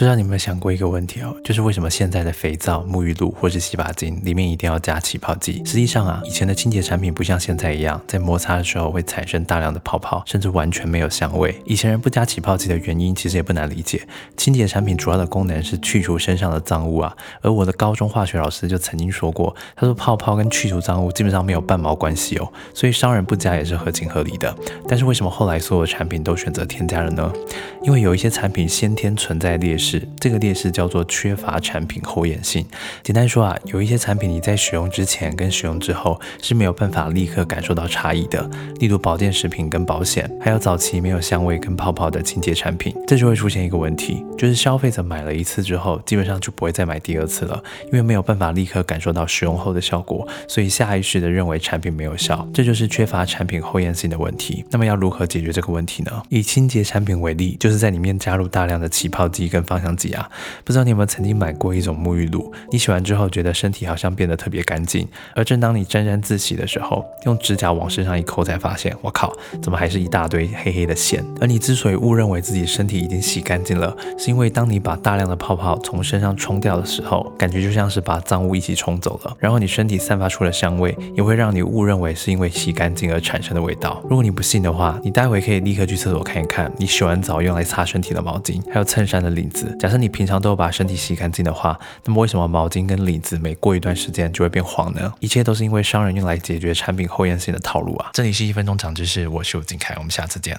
不知道你有没有想过一个问题哦，就是为什么现在的肥皂、沐浴露或是洗发精里面一定要加起泡剂？实际上啊，以前的清洁产品不像现在一样，在摩擦的时候会产生大量的泡泡，甚至完全没有香味。以前人不加起泡剂的原因其实也不难理解，清洁产品主要的功能是去除身上的脏污啊。而我的高中化学老师就曾经说过，他说泡泡跟去除脏污基本上没有半毛关系哦，所以商人不加也是合情合理的。但是为什么后来所有产品都选择添加了呢？因为有一些产品先天存在劣势。这个劣势叫做缺乏产品后验性。简单说啊，有一些产品你在使用之前跟使用之后是没有办法立刻感受到差异的，例如保健食品跟保险，还有早期没有香味跟泡泡的清洁产品，这就会出现一个问题，就是消费者买了一次之后，基本上就不会再买第二次了，因为没有办法立刻感受到使用后的效果，所以下意识的认为产品没有效，这就是缺乏产品后验性的问题。那么要如何解决这个问题呢？以清洁产品为例，就是在里面加入大量的起泡剂跟芳香剂啊，不知道你有没有曾经买过一种沐浴露？你洗完之后觉得身体好像变得特别干净，而正当你沾沾自喜的时候，用指甲往身上一抠，才发现，我靠，怎么还是一大堆黑黑的线？而你之所以误认为自己身体已经洗干净了，是因为当你把大量的泡泡从身上冲掉的时候，感觉就像是把脏污一起冲走了。然后你身体散发出的香味，也会让你误认为是因为洗干净而产生的味道。如果你不信的话，你待会可以立刻去厕所看一看，你洗完澡用来擦身体的毛巾，还有衬衫的领子。假设你平常都有把身体洗干净的话，那么为什么毛巾跟领子每过一段时间就会变黄呢？一切都是因为商人用来解决产品后验性的套路啊！这里是一分钟长知识，我是吴金凯，我们下次见。